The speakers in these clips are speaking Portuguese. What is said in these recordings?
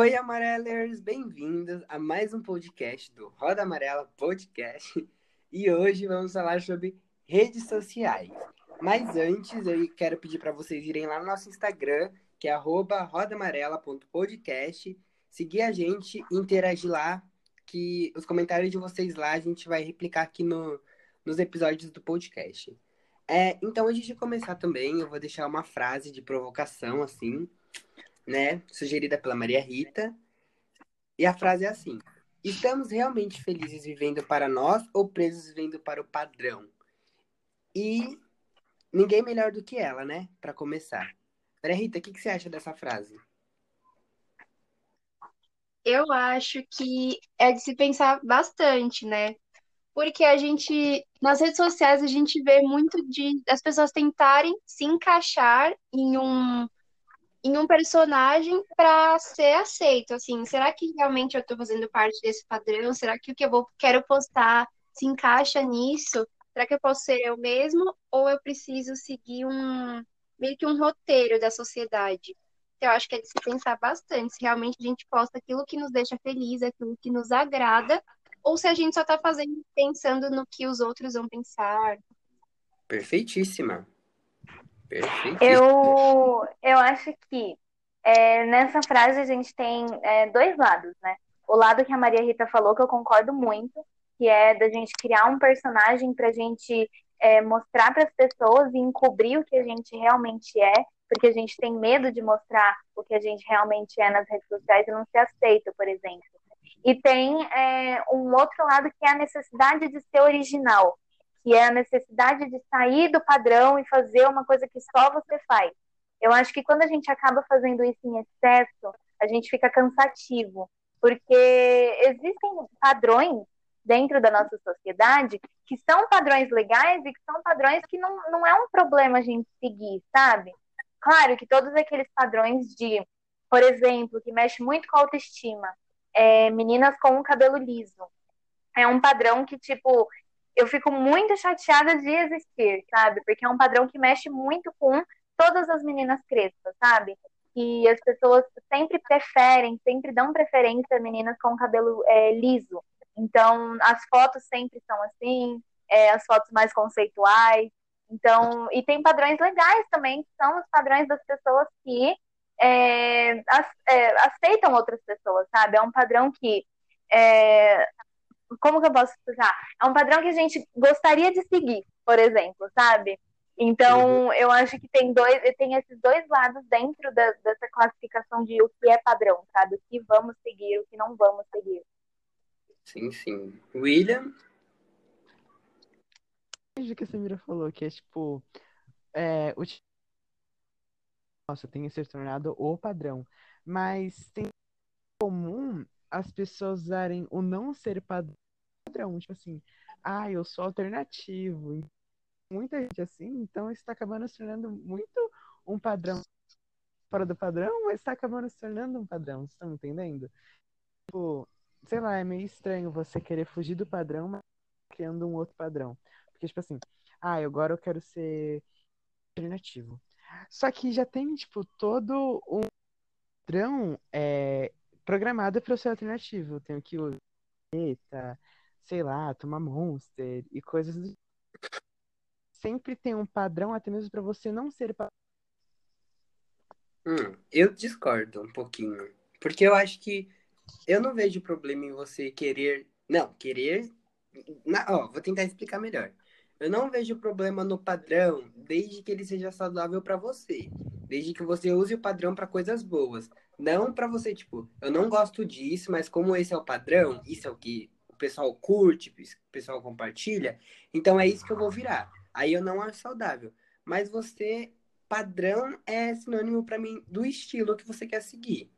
Oi, amarelers! Bem-vindos a mais um podcast do Roda Amarela Podcast. E hoje vamos falar sobre redes sociais. Mas antes, eu quero pedir para vocês irem lá no nosso Instagram, que é rodamarela.podcast, seguir a gente, interagir lá, que os comentários de vocês lá a gente vai replicar aqui no, nos episódios do podcast. É, então, antes de começar também, eu vou deixar uma frase de provocação, assim, né? Sugerida pela Maria Rita. E a frase é assim: Estamos realmente felizes vivendo para nós ou presos vivendo para o padrão? E ninguém melhor do que ela, né? Para começar. Maria Rita, o que, que você acha dessa frase? Eu acho que é de se pensar bastante, né? Porque a gente, nas redes sociais, a gente vê muito de as pessoas tentarem se encaixar em um em um personagem para ser aceito, assim, será que realmente eu estou fazendo parte desse padrão? Será que o que eu vou quero postar se encaixa nisso? Será que eu posso ser eu mesmo ou eu preciso seguir um meio que um roteiro da sociedade? Então, eu acho que é de se pensar bastante se realmente a gente posta aquilo que nos deixa feliz, aquilo que nos agrada, ou se a gente só está fazendo pensando no que os outros vão pensar. Perfeitíssima. Eu, eu acho que é, nessa frase a gente tem é, dois lados, né? O lado que a Maria Rita falou, que eu concordo muito, que é da gente criar um personagem para a gente é, mostrar para as pessoas e encobrir o que a gente realmente é, porque a gente tem medo de mostrar o que a gente realmente é nas redes sociais e não ser aceito, por exemplo. E tem é, um outro lado que é a necessidade de ser original, que é a necessidade de sair do padrão e fazer uma coisa que só você faz. Eu acho que quando a gente acaba fazendo isso em excesso, a gente fica cansativo, porque existem padrões dentro da nossa sociedade que são padrões legais e que são padrões que não, não é um problema a gente seguir, sabe? Claro que todos aqueles padrões de, por exemplo, que mexe muito com a autoestima, é, meninas com o cabelo liso, é um padrão que, tipo, eu fico muito chateada de existir, sabe? Porque é um padrão que mexe muito com todas as meninas crespas, sabe? E as pessoas sempre preferem, sempre dão preferência a meninas com cabelo é, liso. Então, as fotos sempre são assim, é, as fotos mais conceituais. Então, e tem padrões legais também, que são os padrões das pessoas que é, é aceitam outras pessoas, sabe? É um padrão que é, como que eu posso explicar? É um padrão que a gente gostaria de seguir, por exemplo, sabe? Então, uhum. eu acho que tem dois, tem esses dois lados dentro da, dessa classificação de o que é padrão, sabe? O que vamos seguir, o que não vamos seguir. Sim, sim. William? O que a Samira falou, que é tipo. É, o... Nossa, tem que ser tornado o padrão. Mas tem comum as pessoas usarem o não ser padrão, tipo assim, ah, eu sou alternativo. Muita gente assim, então está acabando se tornando muito um padrão fora do padrão, mas está acabando se tornando um padrão, vocês estão entendendo? Tipo, sei lá, é meio estranho você querer fugir do padrão, mas criando um outro padrão. Porque, tipo assim, ah, agora eu quero ser alternativo. Só que já tem, tipo, todo um padrão é, programada para ser alternativo. Eu tenho que usar, sei lá, tomar Monster e coisas do Sempre tem um padrão, até mesmo para você não ser. Hum, eu discordo um pouquinho. Porque eu acho que eu não vejo problema em você querer. Não, querer. Na... Vou tentar explicar melhor. Eu não vejo problema no padrão desde que ele seja saudável para você. Desde que você use o padrão para coisas boas. Não para você, tipo, eu não gosto disso, mas como esse é o padrão, isso é o que o pessoal curte, o pessoal compartilha, então é isso que eu vou virar. Aí eu não acho saudável. Mas você, padrão é sinônimo para mim do estilo que você quer seguir,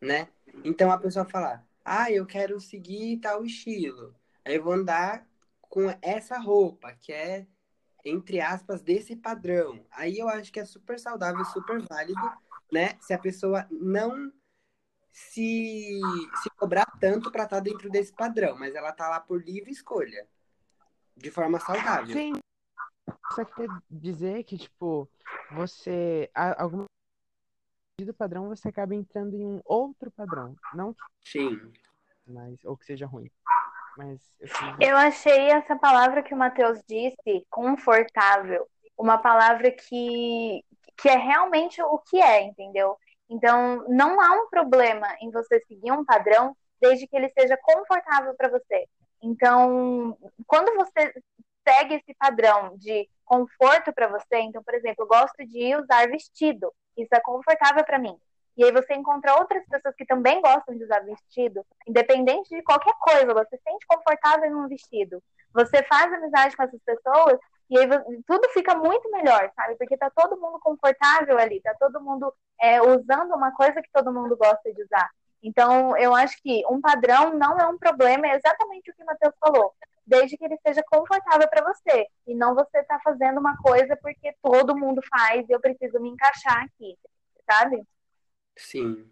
né? Então a pessoa falar, ah, eu quero seguir tal estilo. Aí eu vou andar com essa roupa, que é, entre aspas, desse padrão. Aí eu acho que é super saudável, super válido né? Se a pessoa não se, se cobrar tanto para estar tá dentro desse padrão, mas ela tá lá por livre escolha, de forma saudável. Sim. Só quer dizer que, tipo, você. Alguma do padrão, você acaba entrando em um outro padrão. Não Sim. mas ou que seja ruim. Mas eu, eu achei essa palavra que o Matheus disse, confortável, uma palavra que, que é realmente o que é, entendeu? Então, não há um problema em você seguir um padrão desde que ele seja confortável para você. Então, quando você segue esse padrão de conforto para você, então, por exemplo, eu gosto de usar vestido, isso é confortável para mim. E aí você encontra outras pessoas que também gostam de usar vestido, independente de qualquer coisa, você se sente confortável em um vestido. Você faz amizade com essas pessoas e aí tudo fica muito melhor, sabe? Porque tá todo mundo confortável ali, tá todo mundo é, usando uma coisa que todo mundo gosta de usar. Então, eu acho que um padrão não é um problema, é exatamente o que o Matheus falou, desde que ele seja confortável para você, e não você tá fazendo uma coisa porque todo mundo faz e eu preciso me encaixar aqui, sabe? Sim.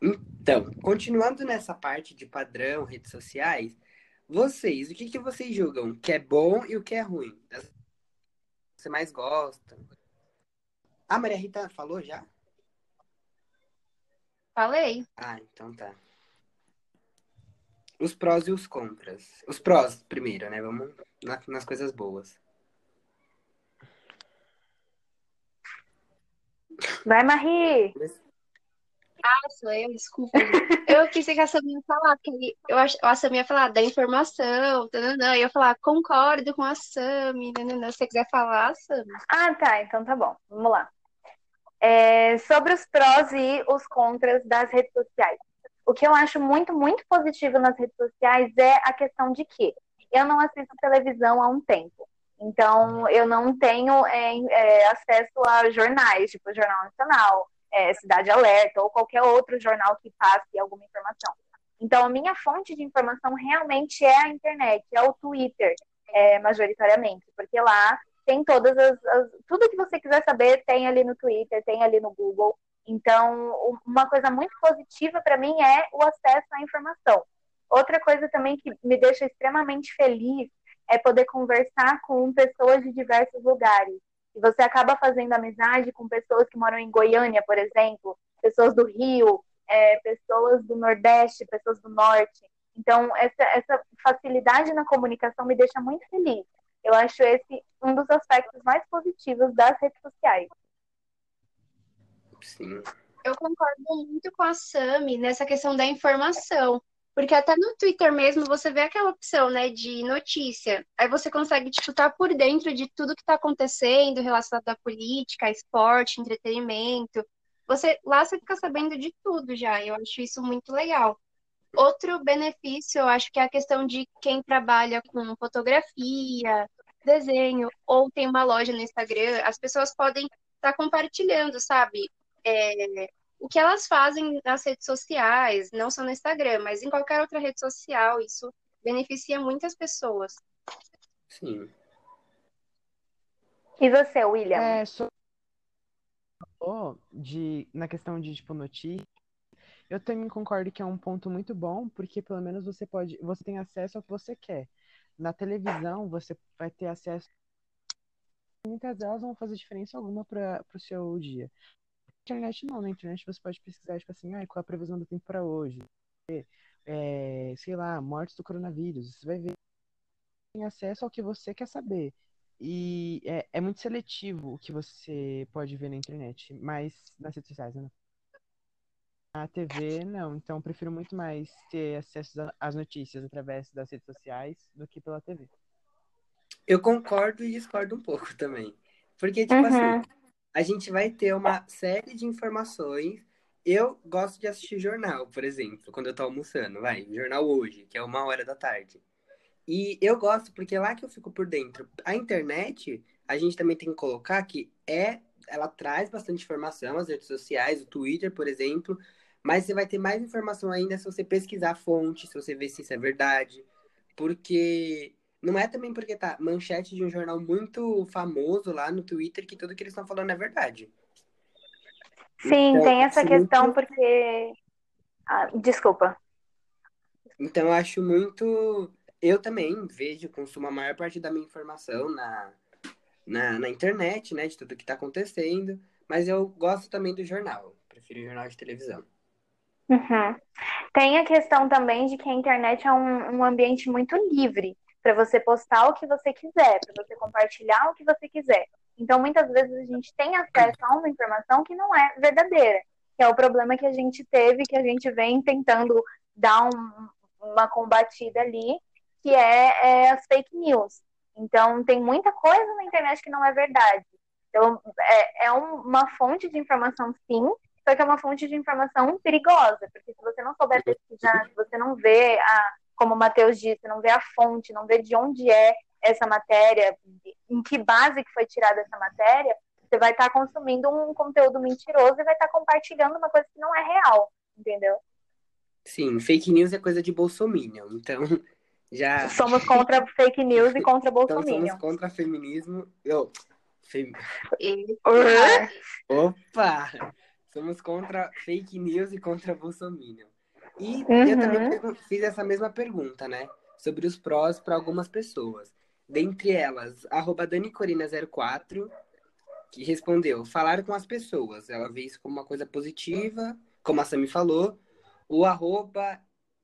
Então, continuando nessa parte de padrão, redes sociais, vocês, o que, que vocês julgam que é bom e o que é ruim? Você mais gosta? A Maria Rita falou já? Falei. Ah, então tá. Os prós e os contras. Os prós primeiro, né? Vamos nas coisas boas. Vai, Marie! Ah, sou eu, desculpa. eu quis que a Samia falar, porque eu acho, a Samia ia falar da informação, tananã, e eu falar, concordo com a Sami, tananã, se você quiser falar, Sami. Ah, tá, então tá bom, vamos lá. É, sobre os prós e os contras das redes sociais. O que eu acho muito, muito positivo nas redes sociais é a questão de que eu não assisto televisão há um tempo. Então, eu não tenho é, é, acesso a jornais, tipo Jornal Nacional, é, Cidade Alerta ou qualquer outro jornal que passe alguma informação. Então, a minha fonte de informação realmente é a internet, é o Twitter, é, majoritariamente, porque lá tem todas as, as, Tudo que você quiser saber tem ali no Twitter, tem ali no Google. Então, uma coisa muito positiva para mim é o acesso à informação. Outra coisa também que me deixa extremamente feliz é poder conversar com pessoas de diversos lugares. E você acaba fazendo amizade com pessoas que moram em Goiânia, por exemplo, pessoas do Rio, é, pessoas do Nordeste, pessoas do Norte. Então, essa, essa facilidade na comunicação me deixa muito feliz. Eu acho esse um dos aspectos mais positivos das redes sociais. Sim. Eu concordo muito com a Sami nessa questão da informação. Porque até no Twitter mesmo você vê aquela opção, né, de notícia. Aí você consegue, tipo, por dentro de tudo que está acontecendo relacionado à política, esporte, entretenimento. Você, lá você fica sabendo de tudo já. Eu acho isso muito legal. Outro benefício, eu acho que é a questão de quem trabalha com fotografia, desenho, ou tem uma loja no Instagram, as pessoas podem estar tá compartilhando, sabe? É, o que elas fazem nas redes sociais, não só no Instagram, mas em qualquer outra rede social, isso beneficia muitas pessoas. Sim. E você, William? É, só de na questão de tipo notícia, eu também concordo que é um ponto muito bom, porque pelo menos você pode, você tem acesso ao que você quer. Na televisão, você vai ter acesso muitas delas vão fazer diferença alguma para o seu dia internet não, na internet você pode pesquisar, tipo assim, ah, qual é a previsão do tempo para hoje? É, sei lá, mortes do coronavírus. Você vai ver tem acesso ao que você quer saber. E é, é, muito seletivo o que você pode ver na internet, mas nas redes sociais, né? Na TV, não. Então, eu prefiro muito mais ter acesso às notícias através das redes sociais do que pela TV. Eu concordo e discordo um pouco também. Porque, tipo uhum. assim, a gente vai ter uma série de informações. Eu gosto de assistir jornal, por exemplo, quando eu tô almoçando, vai, jornal hoje, que é uma hora da tarde. E eu gosto porque é lá que eu fico por dentro. A internet, a gente também tem que colocar que é, ela traz bastante informação, as redes sociais, o Twitter, por exemplo, mas você vai ter mais informação ainda se você pesquisar a fonte, se você ver se isso é verdade. Porque não é também porque tá manchete de um jornal muito famoso lá no Twitter que tudo que eles estão falando é verdade. Sim, então, tem essa questão muito... porque. Ah, desculpa. Então eu acho muito. Eu também vejo, consumo a maior parte da minha informação na, na, na internet, né? De tudo que tá acontecendo. Mas eu gosto também do jornal. Prefiro jornal de televisão. Uhum. Tem a questão também de que a internet é um, um ambiente muito livre para você postar o que você quiser, para você compartilhar o que você quiser. Então, muitas vezes a gente tem acesso a uma informação que não é verdadeira, que é o problema que a gente teve, que a gente vem tentando dar um, uma combatida ali, que é, é, as fake news. Então, tem muita coisa na internet que não é verdade. Então, é, é um, uma fonte de informação, sim, só que é uma fonte de informação perigosa, porque se você não souber pesquisar, se você não vê, a, como o Matheus disse, não vê a fonte, não vê de onde é essa matéria, em que base que foi tirada essa matéria, você vai estar consumindo um conteúdo mentiroso e vai estar compartilhando uma coisa que não é real, entendeu? Sim, fake news é coisa de bolsominion, então já... Somos contra fake news e contra então bolsominion. somos contra feminismo... Eu... Fem... Opa! Somos contra fake news e contra bolsominion. E Uhum. eu também pergun- fiz essa mesma pergunta, né? Sobre os prós para algumas pessoas. Dentre elas, arroba DaniCorina04, que respondeu, falar com as pessoas. Ela vê isso como uma coisa positiva, como a Sami falou. O arroba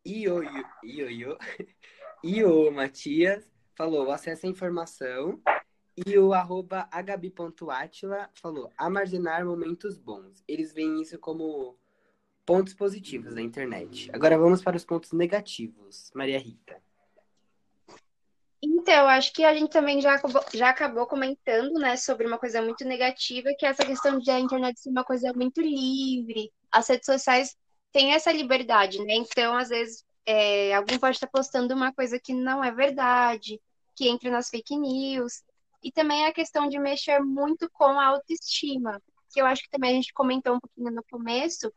Ioio, Ioio, Io Matias falou, acesso à informação. E o arroba agabi.atila falou, armazenar momentos bons. Eles veem isso como pontos positivos da internet. Agora vamos para os pontos negativos. Maria Rita. Então, acho que a gente também já acabou, já acabou comentando, né, sobre uma coisa muito negativa, que é essa questão de a internet ser uma coisa muito livre. As redes sociais têm essa liberdade, né? Então, às vezes, é, alguém pode estar postando uma coisa que não é verdade, que entra nas fake news. E também a questão de mexer muito com a autoestima, que eu acho que também a gente comentou um pouquinho no começo,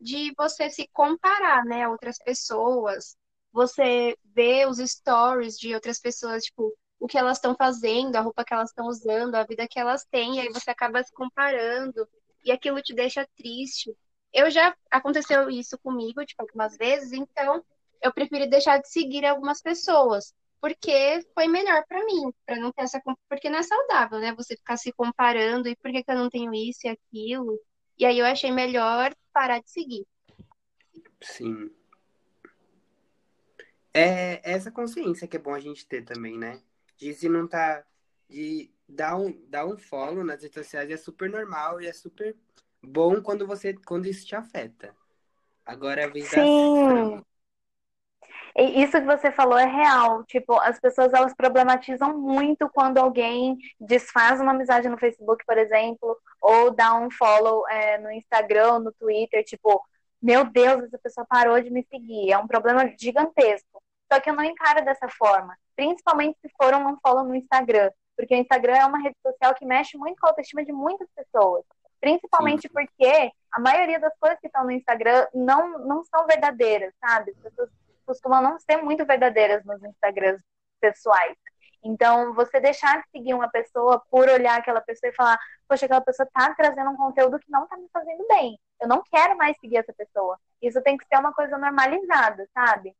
de você se comparar, né, a outras pessoas você vê os stories de outras pessoas, tipo, o que elas estão fazendo, a roupa que elas estão usando, a vida que elas têm, e aí você acaba se comparando, e aquilo te deixa triste. Eu já aconteceu isso comigo, tipo, algumas vezes, então eu preferi deixar de seguir algumas pessoas, porque foi melhor pra mim, pra não ter essa, porque não é saudável, né? Você ficar se comparando e por que que eu não tenho isso e aquilo. E aí eu achei melhor parar de seguir. Sim. É essa consciência que é bom a gente ter também, né? De se não tá. De dar um, dar um follow nas redes sociais é super normal e é super bom quando você quando isso te afeta. Agora é a vez da Sim. E Isso que você falou é real. Tipo, as pessoas elas problematizam muito quando alguém desfaz uma amizade no Facebook, por exemplo, ou dá um follow é, no Instagram, no Twitter, tipo, meu Deus, essa pessoa parou de me seguir. É um problema gigantesco. Só que eu não encaro dessa forma. Principalmente se for um follow no Instagram. Porque o Instagram é uma rede social que mexe muito com a autoestima de muitas pessoas. Principalmente porque a maioria das coisas que estão no Instagram não, não são verdadeiras, sabe? As pessoas costumam não ser muito verdadeiras nos Instagrams pessoais. Então, você deixar de seguir uma pessoa por olhar aquela pessoa e falar, poxa, aquela pessoa tá trazendo um conteúdo que não tá me fazendo bem. Eu não quero mais seguir essa pessoa. Isso tem que ser uma coisa normalizada, sabe?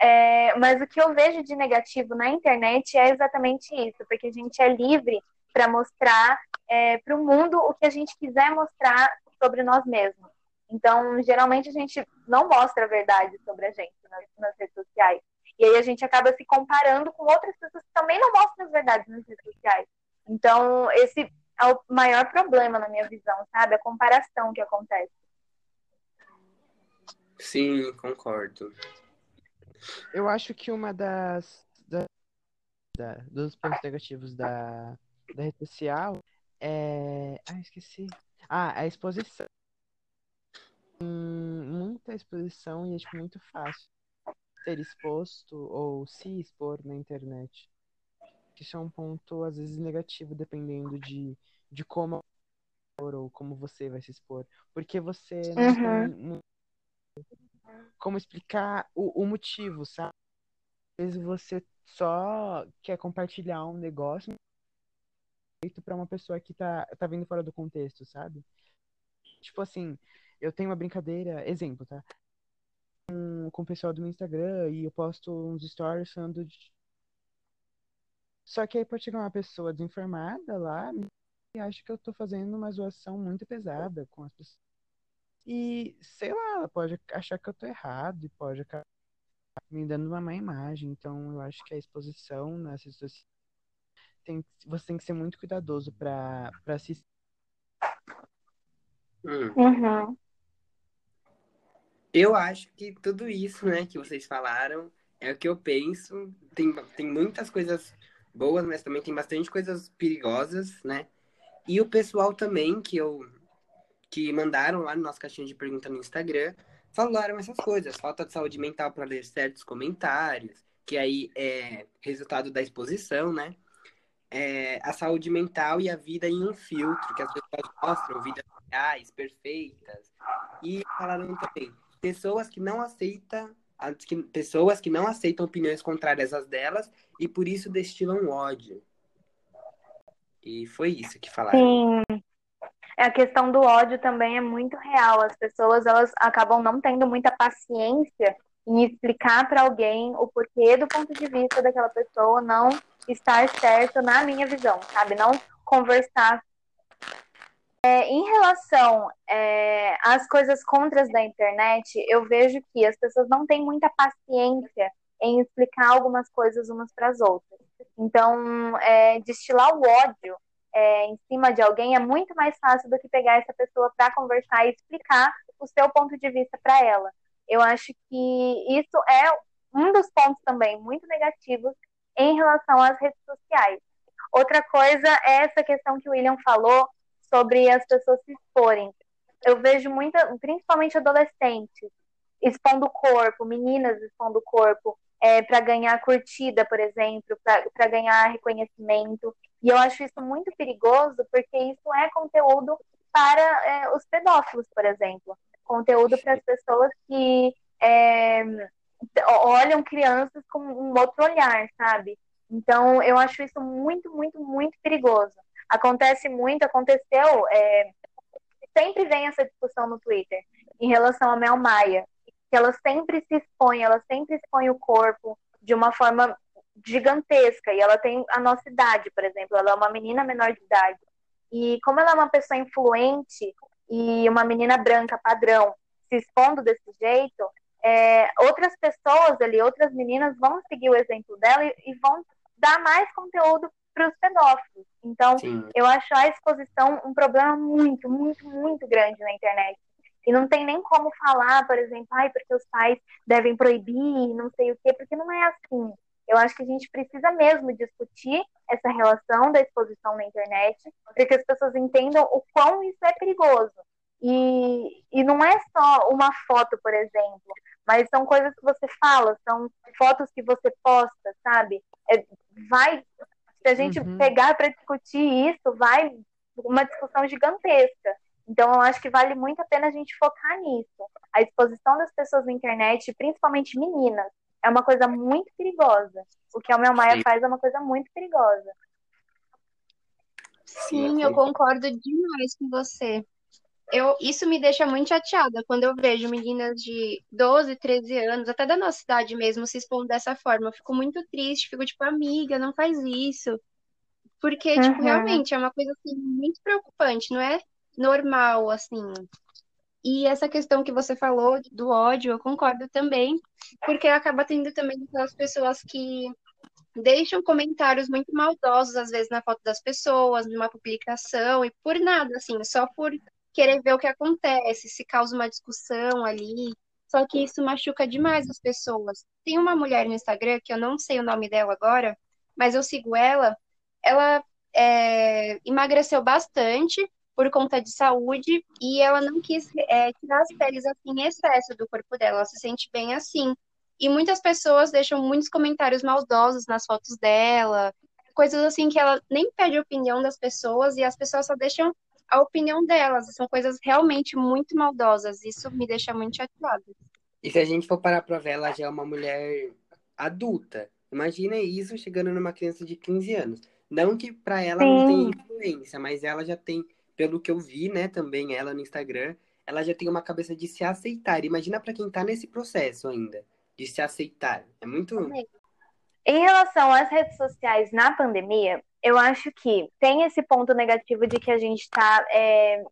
É, mas o que eu vejo de negativo na internet é exatamente isso, porque a gente é livre para mostrar é, para o mundo o que a gente quiser mostrar sobre nós mesmos. Então, geralmente a gente não mostra a verdade sobre a gente nas, nas redes sociais. E aí a gente acaba se comparando com outras pessoas que também não mostram as verdades nas redes sociais. Então, esse é o maior problema na minha visão, sabe? A comparação que acontece. Sim, concordo. Eu acho que uma das, da- da- dos pontos negativos da, da rede social é. Ah, esqueci. Ah, a exposição. Muita exposição e é tipo, muito fácil ser exposto ou se expor na internet. Isso é um ponto, às vezes, negativo, dependendo de, de como ou como você vai se expor. Porque você não Uhum. tem mu- como explicar o, o motivo, sabe? Às vezes você só quer compartilhar um negócio feito para uma pessoa que tá, tá vindo fora do contexto, sabe? Tipo assim, eu tenho uma brincadeira, exemplo, tá? Com, com o pessoal do meu Instagram e eu posto uns stories falando de. Só que aí pode chegar uma pessoa desinformada lá, e acha que eu tô fazendo uma zoação muito pesada com as pessoas. E, sei lá, ela pode achar que eu tô errado e pode acabar me dando uma má imagem. Então, eu acho que a exposição nas redes sociais tem, você tem que ser muito cuidadoso para se. Hum. Uhum. Eu acho que tudo isso, né, que vocês falaram, é o que eu penso. Tem, tem muitas coisas boas, mas também tem bastante coisas perigosas, né? E o pessoal também que eu que mandaram lá no nosso caixinha de pergunta no Instagram falaram essas coisas, falta de saúde mental para ler certos comentários, que aí é resultado da exposição, né? É, a saúde mental e a vida em um filtro, que as pessoas mostram vidas reais, perfeitas. E falaram também, pessoas que não aceitam que, pessoas que não aceitam opiniões contrárias às delas e por isso destilam ódio. E foi isso que falaram. Sim. É, a questão do ódio também é muito real. As pessoas elas acabam não tendo muita paciência em explicar para alguém o porquê do ponto de vista daquela pessoa não estar certo na minha visão, sabe? Não conversar. É, em relação é, às coisas contras da internet, eu vejo que as pessoas não têm muita paciência em explicar algumas coisas umas para as outras. Então, é, destilar o ódio é, em cima de alguém é muito mais fácil do que pegar essa pessoa para conversar e explicar o seu ponto de vista para ela. Eu acho que isso é um dos pontos também muito negativos em relação às redes sociais. Outra coisa é essa questão que o William falou sobre as pessoas se exporem. Eu vejo muita, principalmente adolescentes, expondo o corpo, meninas expondo o corpo, é, para ganhar curtida, por exemplo, para ganhar reconhecimento. E eu acho isso muito perigoso, porque isso é conteúdo para é, os pedófilos, por exemplo. Conteúdo para as pessoas que é, olham crianças com um outro olhar, sabe? Então, eu acho isso muito, muito, muito perigoso. Acontece muito, aconteceu. É, sempre vem essa discussão no Twitter em relação a Mel Maia, que ela sempre se expõe, ela sempre expõe o corpo de uma forma gigantesca e ela tem a nossa idade, por exemplo, ela é uma menina menor de idade. E como ela é uma pessoa influente e uma menina branca padrão se expondo desse jeito, é, outras pessoas ali, outras meninas vão seguir o exemplo dela e, e vão dar mais conteúdo para os pedófilos. Então, Sim. eu acho a exposição um problema muito, muito, muito grande na internet. E não tem nem como falar, por exemplo, ai, porque os pais devem proibir, não sei o quê, porque não é assim. Eu acho que a gente precisa mesmo discutir essa relação da exposição na internet, para que as pessoas entendam o quão isso é perigoso. E, e não é só uma foto, por exemplo, mas são coisas que você fala, são fotos que você posta, sabe? É, vai, se a gente uhum. pegar para discutir isso, vai uma discussão gigantesca. Então, eu acho que vale muito a pena a gente focar nisso. A exposição das pessoas na internet, principalmente meninas, é uma coisa muito perigosa. O que a Mel Maia Sim. faz é uma coisa muito perigosa. Sim, eu concordo demais com você. Eu, isso me deixa muito chateada quando eu vejo meninas de 12, 13 anos, até da nossa idade mesmo, se expondo dessa forma. Eu fico muito triste, fico tipo, amiga, não faz isso. Porque, tipo, uhum. tipo, realmente é uma coisa assim, muito preocupante, não é normal, assim. E essa questão que você falou do ódio, eu concordo também, porque acaba tendo também aquelas pessoas que deixam comentários muito maldosos, às vezes, na foto das pessoas, numa publicação, e por nada, assim, só por querer ver o que acontece, se causa uma discussão ali. Só que isso machuca demais as pessoas. Tem uma mulher no Instagram, que eu não sei o nome dela agora, mas eu sigo ela. Ela é, emagreceu bastante, por conta de saúde e ela não quis é, tirar as peles assim em excesso do corpo dela, ela se sente bem assim. E muitas pessoas deixam muitos comentários maldosos nas fotos dela, coisas assim que ela nem pede opinião das pessoas e as pessoas só deixam a opinião delas. São coisas realmente muito maldosas. Isso me deixa muito chateada. E se a gente for parar pra ver, ela já é uma mulher adulta. Imagina isso chegando numa criança de 15 anos. Não que para ela Sim. não tenha influência, mas ela já tem pelo que eu vi, né, também ela no Instagram, ela já tem uma cabeça de se aceitar. Imagina para quem tá nesse processo ainda, de se aceitar. É muito. Em relação às redes sociais na pandemia, eu acho que tem esse ponto negativo de que a gente está é,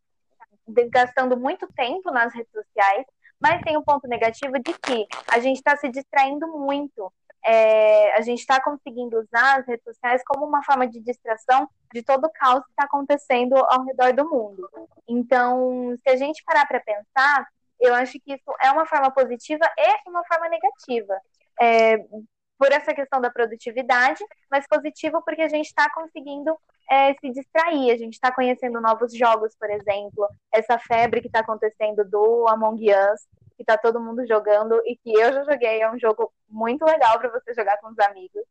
gastando muito tempo nas redes sociais, mas tem o um ponto negativo de que a gente está se distraindo muito. É, a gente está conseguindo usar as redes sociais como uma forma de distração de todo o caos que está acontecendo ao redor do mundo. Então, se a gente parar para pensar, eu acho que isso é uma forma positiva e uma forma negativa. É, por essa questão da produtividade, mas positivo porque a gente está conseguindo é, se distrair, a gente está conhecendo novos jogos, por exemplo, essa febre que está acontecendo do Among Us, que está todo mundo jogando e que eu já joguei, é um jogo muito legal para você jogar com os amigos.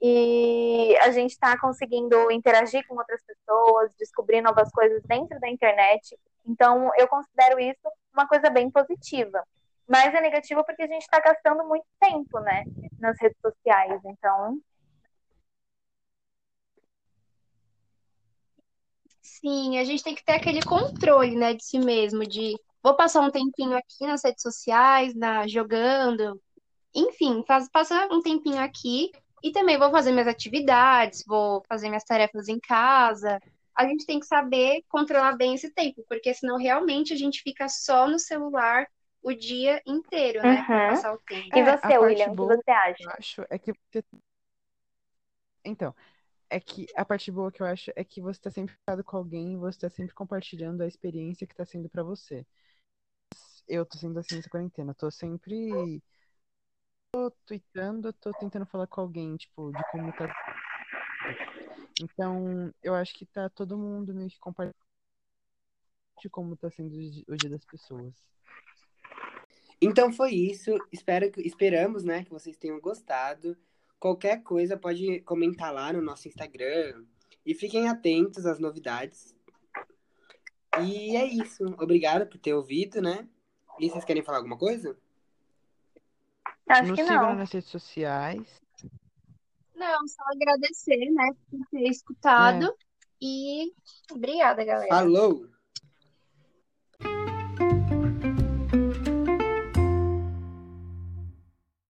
E a gente está conseguindo interagir com outras pessoas, descobrir novas coisas dentro da internet. Então, eu considero isso uma coisa bem positiva. Mas é negativo porque a gente está gastando muito tempo, né, nas redes sociais. Então. Sim, a gente tem que ter aquele controle, né, de si mesmo, de vou passar um tempinho aqui nas redes sociais, na, jogando, enfim, faz, passar um tempinho aqui e também vou fazer minhas atividades, vou fazer minhas tarefas em casa. A gente tem que saber controlar bem esse tempo, porque senão realmente a gente fica só no celular o dia inteiro, né? Uhum. Pra passar o tempo. E você, William, o que você acha? Eu acho é que você... Então, é que a parte boa que eu acho é que você tá sempre ficado com alguém, você tá sempre compartilhando a experiência que tá sendo para você. Eu tô sendo assim nessa quarentena, tô sempre tô tweetando, tô tentando falar com alguém, tipo, de como tá. Então, eu acho que tá todo mundo meio que compartilhando de como tá sendo o dia das pessoas. Então foi isso. Espero, esperamos, né, que vocês tenham gostado. Qualquer coisa pode comentar lá no nosso Instagram. E fiquem atentos às novidades. E é isso. Obrigado por ter ouvido, né? E vocês querem falar alguma coisa? Acho Nos que sigam não. nas redes sociais. Não, só agradecer, né, por ter escutado. É. E obrigada, galera. Falou!